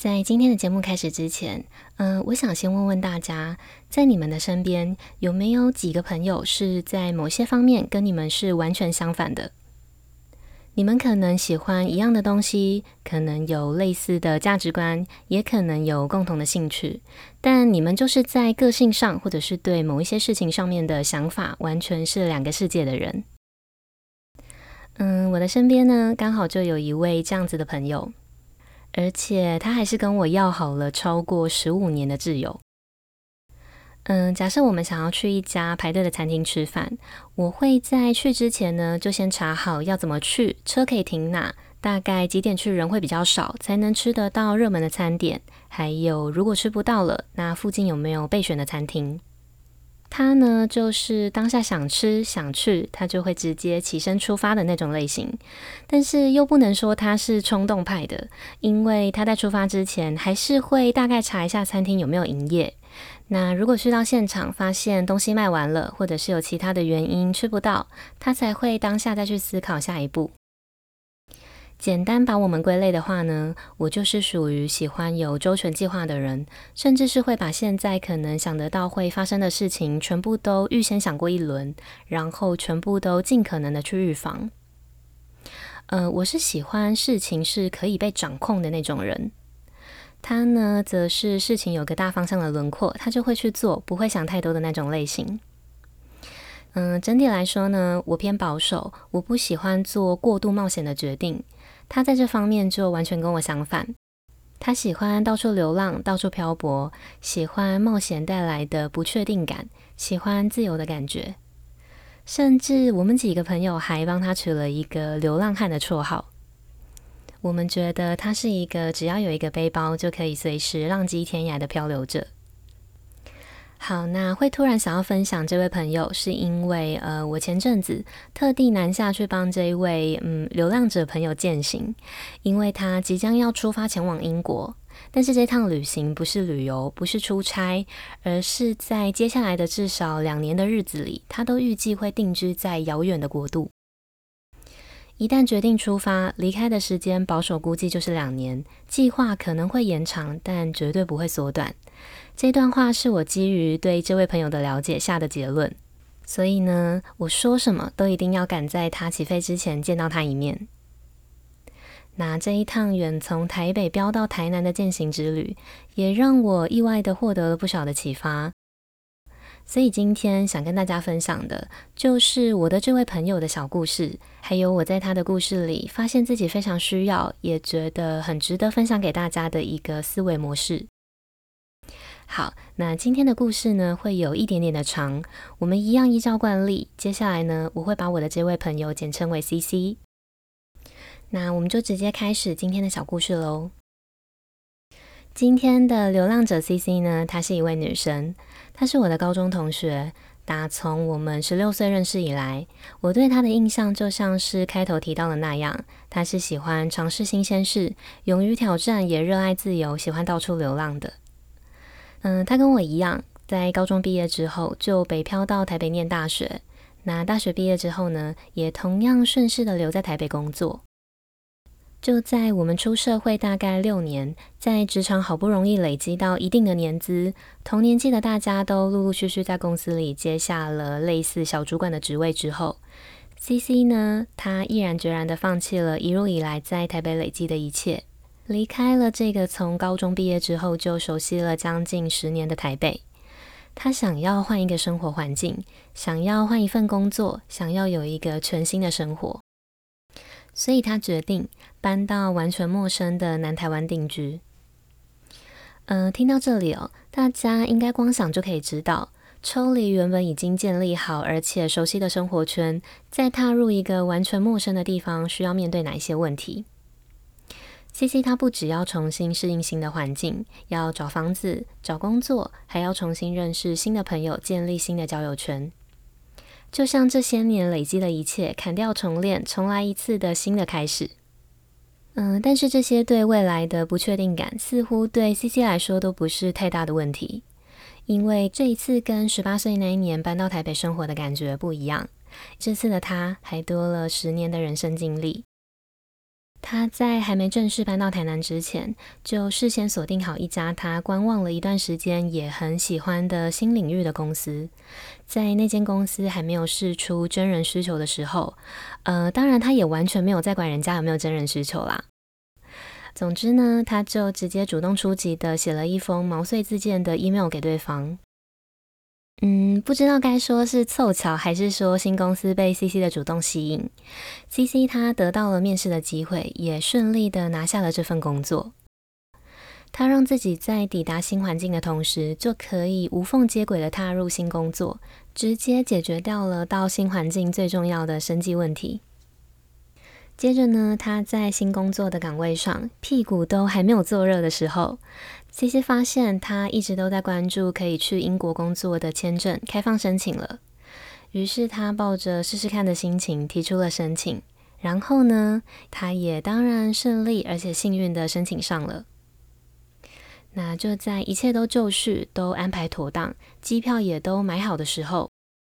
在今天的节目开始之前，嗯、我想先问问大家，在你们的身边有没有几个朋友是在某些方面跟你们是完全相反的？你们可能喜欢一样的东西，可能有类似的价值观，也可能有共同的兴趣，但你们就是在个性上或者是对某一些事情上面的想法，完全是两个世界的人。嗯，我的身边呢，刚好就有一位这样子的朋友。而且他还是跟我要好了超过十五年的挚友。嗯，假设我们想要去一家排队的餐厅吃饭，我会在去之前呢，就先查好要怎么去，车可以停哪，大概几点去人会比较少，才能吃得到热门的餐点，还有如果吃不到了，那附近有没有备选的餐厅。他呢，就是当下想吃想去，他就会直接起身出发的那种类型。但是又不能说他是冲动派的，因为他在出发之前还是会大概查一下餐厅有没有营业。那如果去到现场发现东西卖完了，或者是有其他的原因吃不到，他才会当下再去思考下一步。简单把我们归类的话呢，我就是属于喜欢有周全计划的人，甚至是会把现在可能想得到会发生的事情全部都预先想过一轮，然后全部都尽可能的去预防。呃，我是喜欢事情是可以被掌控的那种人。他呢，则是事情有个大方向的轮廓，他就会去做，不会想太多的那种类型。嗯、整体来说呢，我偏保守，我不喜欢做过度冒险的决定。他在这方面就完全跟我相反，他喜欢到处流浪，到处漂泊，喜欢冒险带来的不确定感，喜欢自由的感觉。甚至我们几个朋友还帮他取了一个“流浪汉”的绰号。我们觉得他是一个只要有一个背包就可以随时浪迹天涯的漂流者。好，那会突然想要分享这位朋友，是因为呃，我前阵子特地南下去帮这一位嗯流浪者朋友践行，因为他即将要出发前往英国，但是这趟旅行不是旅游，不是出差，而是在接下来的至少两年的日子里，他都预计会定居在遥远的国度。一旦决定出发，离开的时间保守估计就是两年，计划可能会延长，但绝对不会缩短。这段话是我基于对这位朋友的了解下的结论，所以呢，我说什么都一定要赶在他起飞之前见到他一面。那这一趟远从台北飙到台南的践行之旅，也让我意外的获得了不少的启发。所以今天想跟大家分享的，就是我的这位朋友的小故事，还有我在他的故事里发现自己非常需要，也觉得很值得分享给大家的一个思维模式。好，那今天的故事呢，会有一点点的长，我们一样依照惯例，接下来呢，我会把我的这位朋友简称为 CC。那我们就直接开始今天的小故事喽。今天的流浪者 CC 呢，她是一位女生，她是我的高中同学。打从我们十六岁认识以来，我对她的印象就像是开头提到的那样，她是喜欢尝试新鲜事，勇于挑战，也热爱自由，喜欢到处流浪的。嗯，他跟我一样，在高中毕业之后就北漂到台北念大学。那大学毕业之后呢，也同样顺势的留在台北工作。就在我们出社会大概六年，在职场好不容易累积到一定的年资，同年纪的大家都陆陆续续在公司里接下了类似小主管的职位之后，CC 呢，他毅然决然的放弃了一路以来在台北累积的一切。离开了这个从高中毕业之后就熟悉了将近十年的台北，他想要换一个生活环境，想要换一份工作，想要有一个全新的生活，所以他决定搬到完全陌生的南台湾定居。嗯、听到这里哦，大家应该光想就可以知道，抽离原本已经建立好而且熟悉的生活圈，再踏入一个完全陌生的地方，需要面对哪一些问题？？CC 他不只要重新适应新的环境，要找房子、找工作，还要重新认识新的朋友，建立新的交友圈。就像这些年累积的一切，砍掉重练，重来一次的新的开始。嗯，但是这些对未来的不确定感，似乎对 CC 来说都不是太大的问题，因为这一次跟十八岁那一年搬到台北生活的感觉不一样。这次的他还多了十年的人生经历。他在还没正式搬到台南之前，就事先锁定好一家他观望了一段时间，也很喜欢的新领域的公司。在那间公司还没有试出真人需求的时候，呃，当然他也完全没有在管人家有没有真人需求啦。总之呢，他就直接主动出击的写了一封毛遂自荐的 email 给对方。嗯，不知道该说是凑巧，还是说新公司被 CC 的主动吸引，CC 他得到了面试的机会，也顺利的拿下了这份工作。他让自己在抵达新环境的同时，就可以无缝接轨的踏入新工作，直接解决掉了到新环境最重要的生计问题。接着呢，他在新工作的岗位上，屁股都还没有坐热的时候，CC 发现他一直都在关注可以去英国工作的签证开放申请了。于是他抱着试试看的心情提出了申请，然后呢，他也当然顺利而且幸运的申请上了。那就在一切都就绪、都安排妥当、机票也都买好的时候，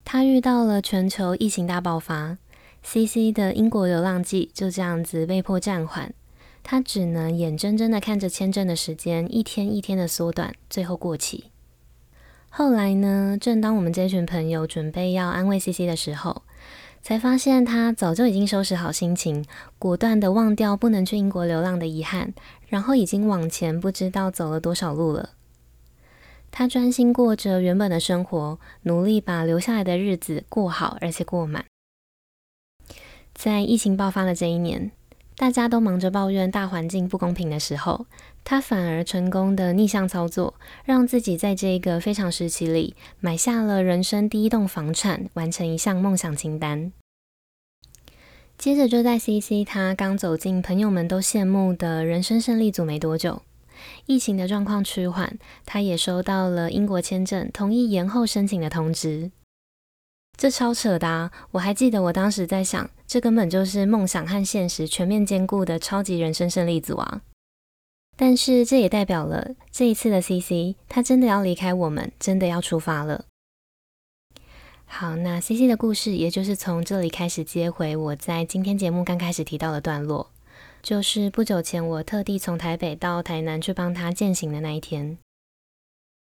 他遇到了全球疫情大爆发。CC 的英国流浪记就这样子被迫暂缓，他只能眼睁睁的看着签证的时间一天一天的缩短，最后过期。后来呢，正当我们这群朋友准备要安慰 CC 的时候，才发现他早就已经收拾好心情，果断的忘掉不能去英国流浪的遗憾，然后已经往前不知道走了多少路了。他专心过着原本的生活，努力把留下来的日子过好，而且过满。在疫情爆发的这一年，大家都忙着抱怨大环境不公平的时候，他反而成功的逆向操作，让自己在这个非常时期里买下了人生第一栋房产，完成一项梦想清单。接着就在 CC 他刚走进朋友们都羡慕的人生胜利组没多久，疫情的状况趋缓，他也收到了英国签证同意延后申请的通知。这超扯的啊！我还记得我当时在想，这根本就是梦想和现实全面兼顾的超级人生胜利组啊！但是这也代表了这一次的 CC，他真的要离开我们，真的要出发了。好，那 CC 的故事也就是从这里开始接回我在今天节目刚开始提到的段落，就是不久前我特地从台北到台南去帮他健行的那一天。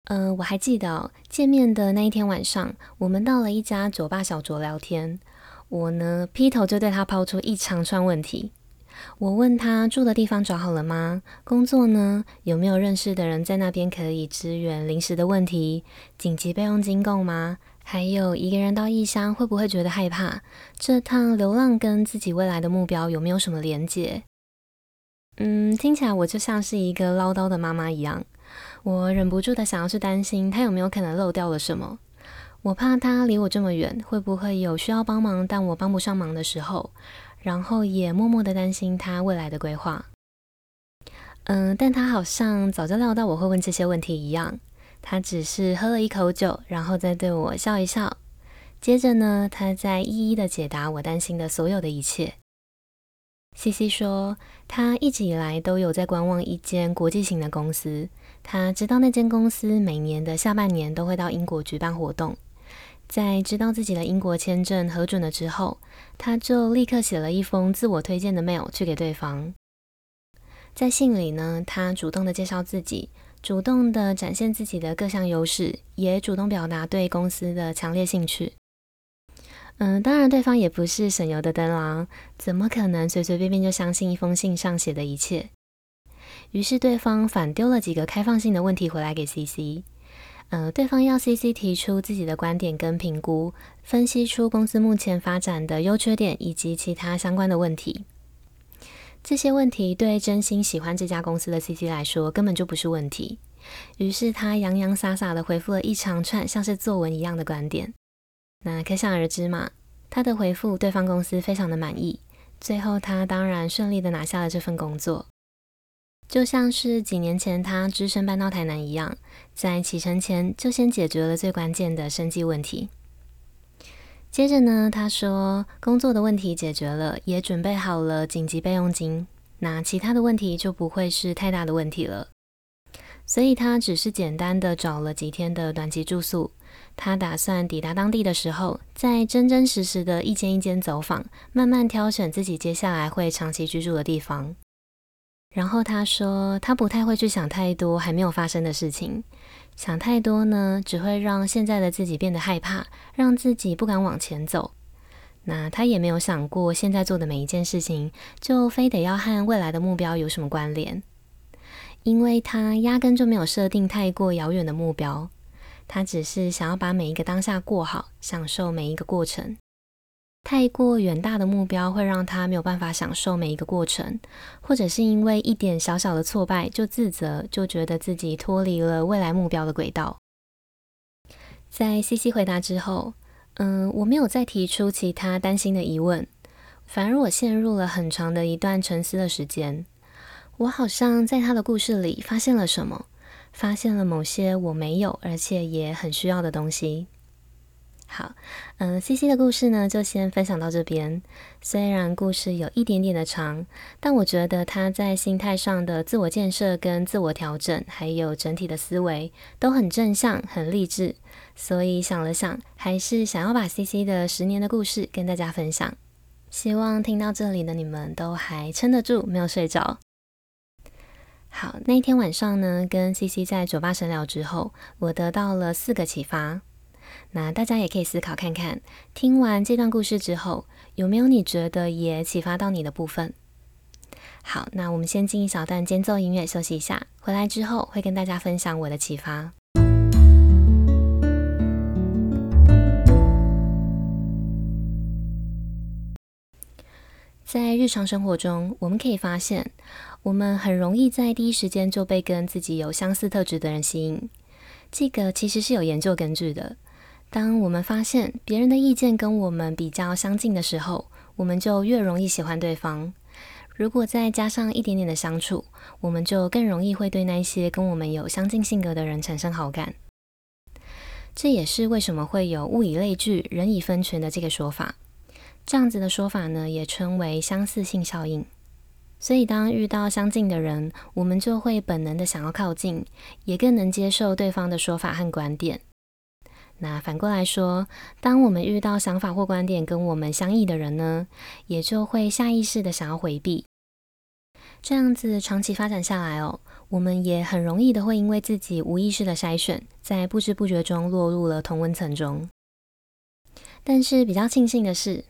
嗯、呃，我还记得，见面的那一天晚上，我们到了一家酒吧小酌聊天。我呢，劈头就对他抛出一长串问题。我问他住的地方找好了吗？工作呢，有没有认识的人在那边可以支援临时的问题？紧急备用金够吗？还有一个人到异乡会不会觉得害怕？这趟流浪跟自己未来的目标有没有什么连结？嗯，听起来我就像是一个唠叨的妈妈一样。我忍不住的想要去担心他有没有可能漏掉了什么，我怕他离我这么远，会不会有需要帮忙但我帮不上忙的时候，然后也默默的担心他未来的规划。嗯，但他好像早就料到我会问这些问题一样，他只是喝了一口酒，然后再对我笑一笑，接着呢，他再一一的解答我担心的所有的一切。CC 说，他一直以来都有在观望一间国际型的公司。他知道那间公司每年的下半年都会到英国举办活动。在知道自己的英国签证核准了之后，他就立刻写了一封自我推荐的 mail 去给对方。在信里呢，他主动的介绍自己，主动的展现自己的各项优势，也主动表达对公司的强烈兴趣。嗯，当然，对方也不是省油的灯啦，怎么可能随随便便就相信一封信上写的一切？于是对方反丢了几个开放性的问题回来给 CC。呃，对方要 CC 提出自己的观点跟评估，分析出公司目前发展的优缺点以及其他相关的问题。这些问题对真心喜欢这家公司的 CC 来说根本就不是问题。于是他洋洋洒洒的回复了一长串像是作文一样的观点。那可想而知嘛，他的回复对方公司非常的满意，最后他当然顺利的拿下了这份工作，就像是几年前他只身搬到台南一样，在启程前就先解决了最关键的生计问题。接着呢，他说工作的问题解决了，也准备好了紧急备用金，那其他的问题就不会是太大的问题了。所以他只是简单的找了几天的短期住宿。他打算抵达当地的时候，再真真实实的一间一间走访，慢慢挑选自己接下来会长期居住的地方。然后他说，他不太会去想太多还没有发生的事情，想太多呢，只会让现在的自己变得害怕，让自己不敢往前走。那他也没有想过，现在做的每一件事情，就非得要和未来的目标有什么关联。因为他压根就没有设定太过遥远的目标，他只是想要把每一个当下过好，享受每一个过程。太过远大的目标会让他没有办法享受每一个过程，或者是因为一点小小的挫败就自责，就觉得自己脱离了未来目标的轨道。在 CC 回答之后，嗯，我没有再提出其他担心的疑问，反而我陷入了很长的一段沉思的时间。我好像在他的故事里发现了什么，发现了某些我没有，而且也很需要的东西。好，嗯、呃，CC 的故事呢，就先分享到这边。虽然故事有一点点的长，但我觉得他在心态上的自我建设跟自我调整，还有整体的思维都很正向、很励志。所以想了想，还是想要把 CC 的十年的故事跟大家分享。希望听到这里的你们都还撑得住，没有睡着。好，那一天晚上呢，跟 CC 在酒吧深聊之后，我得到了四个启发。那大家也可以思考看看，听完这段故事之后，有没有你觉得也启发到你的部分？好，那我们先进一小段间奏音乐休息一下，回来之后会跟大家分享我的启发。在日常生活中，我们可以发现。我们很容易在第一时间就被跟自己有相似特质的人吸引，这个其实是有研究根据的。当我们发现别人的意见跟我们比较相近的时候，我们就越容易喜欢对方。如果再加上一点点的相处，我们就更容易会对那些跟我们有相近性格的人产生好感。这也是为什么会有物以类聚，人以分群的这个说法。这样子的说法呢，也称为相似性效应。所以，当遇到相近的人，我们就会本能的想要靠近，也更能接受对方的说法和观点。那反过来说，当我们遇到想法或观点跟我们相异的人呢，也就会下意识的想要回避。这样子长期发展下来哦，我们也很容易的会因为自己无意识的筛选，在不知不觉中落入了同温层中。但是比较庆幸的是，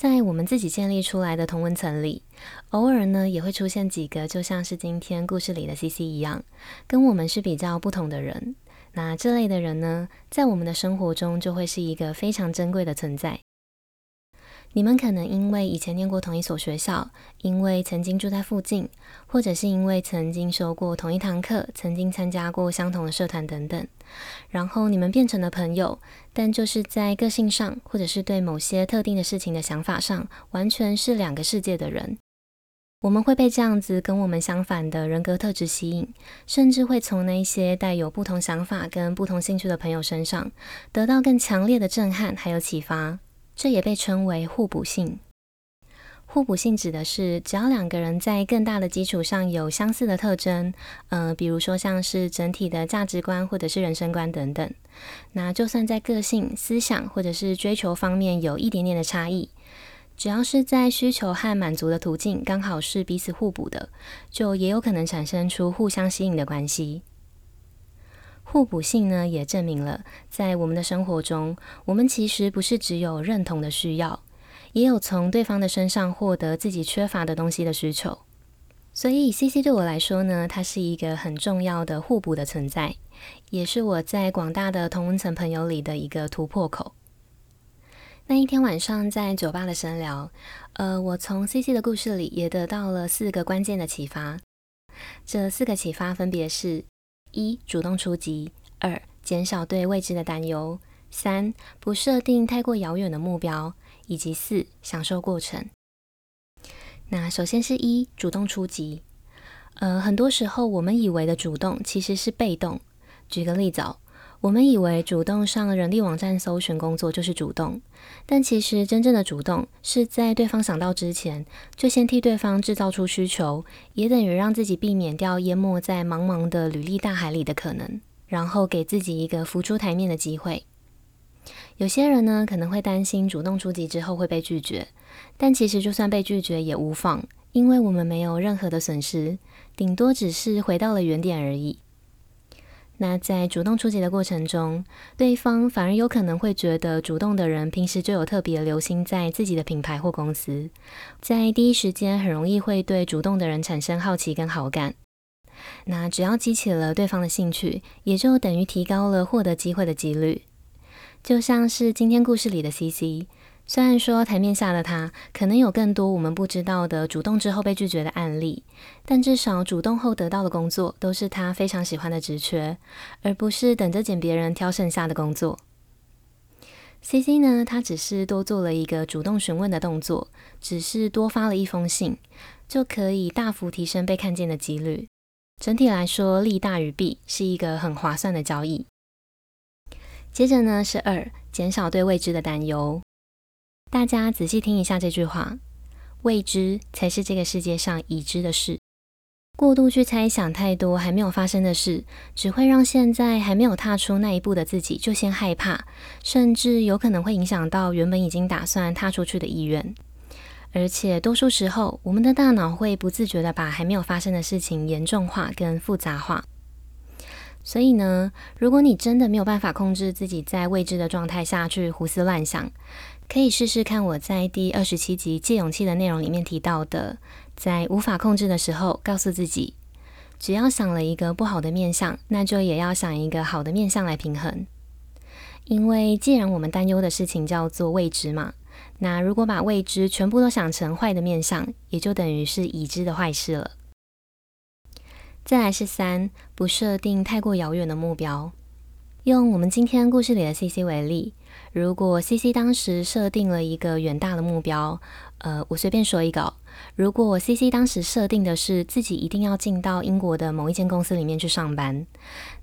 在我们自己建立出来的同文层里，偶尔呢也会出现几个，就像是今天故事里的 CC 一样，跟我们是比较不同的人。那这类的人呢，在我们的生活中就会是一个非常珍贵的存在。你们可能因为以前念过同一所学校，因为曾经住在附近，或者是因为曾经修过同一堂课，曾经参加过相同的社团等等，然后你们变成了朋友，但就是在个性上，或者是对某些特定的事情的想法上，完全是两个世界的人。我们会被这样子跟我们相反的人格特质吸引，甚至会从那些带有不同想法跟不同兴趣的朋友身上，得到更强烈的震撼还有启发。这也被称为互补性。互补性指的是，只要两个人在更大的基础上有相似的特征，呃，比如说像是整体的价值观或者是人生观等等，那就算在个性、思想或者是追求方面有一点点的差异，只要是在需求和满足的途径刚好是彼此互补的，就也有可能产生出互相吸引的关系。互补性呢，也证明了在我们的生活中，我们其实不是只有认同的需要，也有从对方的身上获得自己缺乏的东西的需求。所以，CC 对我来说呢，它是一个很重要的互补的存在，也是我在广大的同温层朋友里的一个突破口。那一天晚上在酒吧的深聊，呃，我从 CC 的故事里也得到了四个关键的启发。这四个启发分别是。一、主动出击；二、减少对未知的担忧；三、不设定太过遥远的目标；以及四、享受过程。那首先是一、主动出击。呃，很多时候我们以为的主动其实是被动。举个例子哦，我们以为主动上人力网站搜寻工作就是主动，但其实真正的主动是在对方想到之前，就先替对方制造出需求，也等于让自己避免掉淹没在茫茫的履历大海里的可能，然后给自己一个浮出台面的机会。有些人呢，可能会担心主动出击之后会被拒绝，但其实就算被拒绝也无妨，因为我们没有任何的损失，顶多只是回到了原点而已。那在主动出击的过程中，对方反而有可能会觉得主动的人平时就有特别留心在自己的品牌或公司，在第一时间很容易会对主动的人产生好奇跟好感。那只要激起了对方的兴趣，也就等于提高了获得机会的几率。就像是今天故事里的 CC。虽然说台面下的他可能有更多我们不知道的主动之后被拒绝的案例，但至少主动后得到的工作都是他非常喜欢的职缺，而不是等着捡别人挑剩下的工作。CC 呢，他只是多做了一个主动询问的动作，只是多发了一封信，就可以大幅提升被看见的几率。整体来说，利大于弊，是一个很划算的交易。接着呢是二，减少对未知的担忧。大家仔细听一下这句话：未知才是这个世界上已知的事。过度去猜想太多还没有发生的事，只会让现在还没有踏出那一步的自己就先害怕，甚至有可能会影响到原本已经打算踏出去的意愿。而且多数时候，我们的大脑会不自觉地把还没有发生的事情严重化跟复杂化。所以呢，如果你真的没有办法控制自己在未知的状态下去胡思乱想，可以试试看我在第二十七集《借勇气》的内容里面提到的，在无法控制的时候，告诉自己，只要想了一个不好的面相，那就也要想一个好的面相来平衡。因为既然我们担忧的事情叫做未知嘛，那如果把未知全部都想成坏的面相，也就等于是已知的坏事了。再来是三，不设定太过遥远的目标。用我们今天故事里的 CC 为例。如果 CC 当时设定了一个远大的目标，呃，我随便说一个，如果 CC 当时设定的是自己一定要进到英国的某一间公司里面去上班，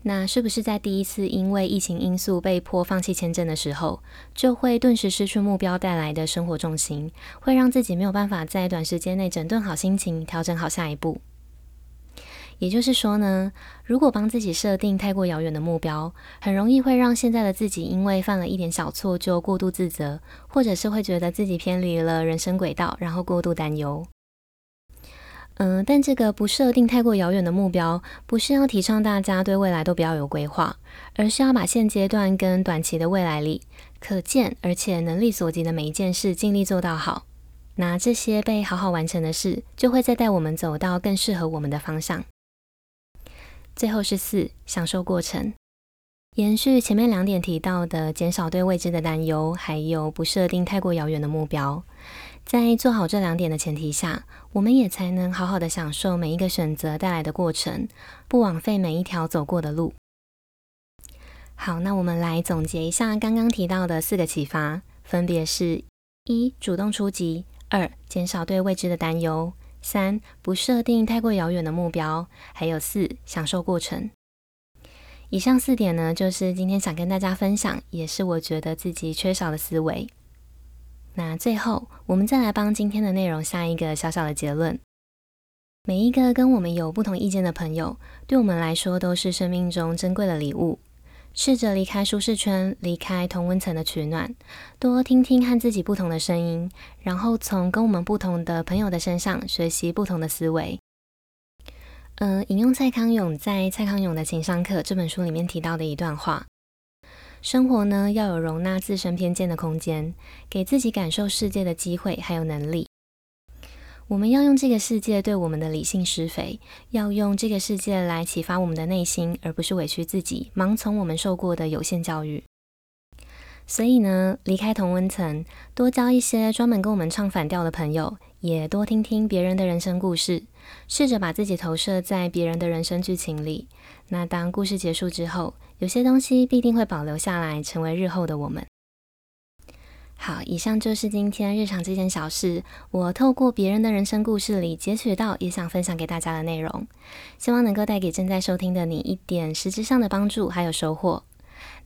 那是不是在第一次因为疫情因素被迫放弃签证的时候，就会顿时失去目标带来的生活重心，会让自己没有办法在短时间内整顿好心情，调整好下一步？也就是说呢，如果帮自己设定太过遥远的目标，很容易会让现在的自己因为犯了一点小错就过度自责，或者是会觉得自己偏离了人生轨道，然后过度担忧。嗯，但这个不设定太过遥远的目标，不是要提倡大家对未来都不要有规划，而是要把现阶段跟短期的未来里可见而且能力所及的每一件事尽力做到好。那这些被好好完成的事，就会再带我们走到更适合我们的方向。最后是四，享受过程。延续前面两点提到的，减少对未知的担忧，还有不设定太过遥远的目标。在做好这两点的前提下，我们也才能好好的享受每一个选择带来的过程，不枉费每一条走过的路。好，那我们来总结一下刚刚提到的四个启发，分别是：一、主动出击；二、减少对未知的担忧。三、不设定太过遥远的目标，还有四、享受过程。以上四点呢，就是今天想跟大家分享，也是我觉得自己缺少的思维。那最后，我们再来帮今天的内容下一个小小的结论：每一个跟我们有不同意见的朋友，对我们来说都是生命中珍贵的礼物。试着离开舒适圈，离开同温层的取暖，多听听和自己不同的声音，然后从跟我们不同的朋友的身上学习不同的思维。嗯、呃，引用蔡康永在《蔡康永的情商课》这本书里面提到的一段话：生活呢，要有容纳自身偏见的空间，给自己感受世界的机会还有能力。我们要用这个世界对我们的理性施肥，要用这个世界来启发我们的内心，而不是委屈自己，盲从我们受过的有限教育。所以呢，离开同温层，多交一些专门跟我们唱反调的朋友，也多听听别人的人生故事，试着把自己投射在别人的人生剧情里。那当故事结束之后，有些东西必定会保留下来，成为日后的我们。好，以上就是今天日常这件小事，我透过别人的人生故事里截取到，也想分享给大家的内容，希望能够带给正在收听的你一点实质上的帮助还有收获。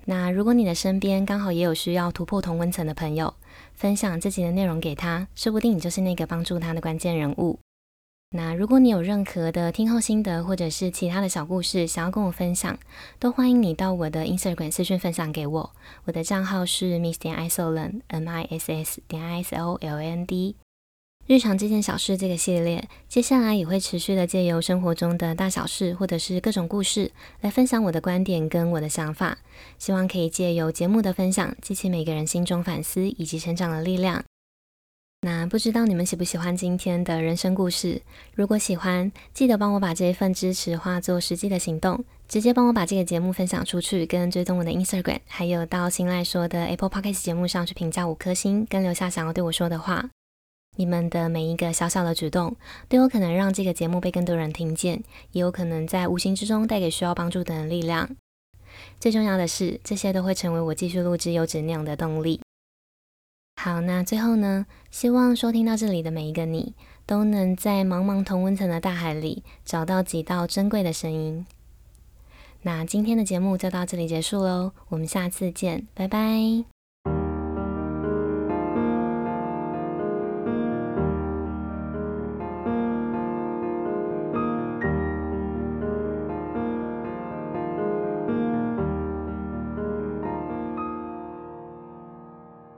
那如果你的身边刚好也有需要突破同温层的朋友，分享自己的内容给他，说不定你就是那个帮助他的关键人物。那如果你有任何的听后心得，或者是其他的小故事想要跟我分享，都欢迎你到我的 Instagram 私讯分享给我。我的账号是 miss 点 isoland，m i s s 点 i s o l a n d。日常这件小事这个系列，接下来也会持续的借由生活中的大小事，或者是各种故事，来分享我的观点跟我的想法。希望可以借由节目的分享，激起每个人心中反思以及成长的力量。那不知道你们喜不喜欢今天的人生故事？如果喜欢，记得帮我把这一份支持化作实际的行动，直接帮我把这个节目分享出去，跟追踪我的 Instagram，还有到新赖说的 Apple Podcast 节目上去评价五颗星，跟留下想要对我说的话。你们的每一个小小的举动，都有可能让这个节目被更多人听见，也有可能在无形之中带给需要帮助的人力量。最重要的是，这些都会成为我继续录制优质内容的动力。好，那最后呢，希望收听到这里的每一个你，都能在茫茫同温层的大海里找到几道珍贵的声音。那今天的节目就到这里结束喽，我们下次见，拜拜。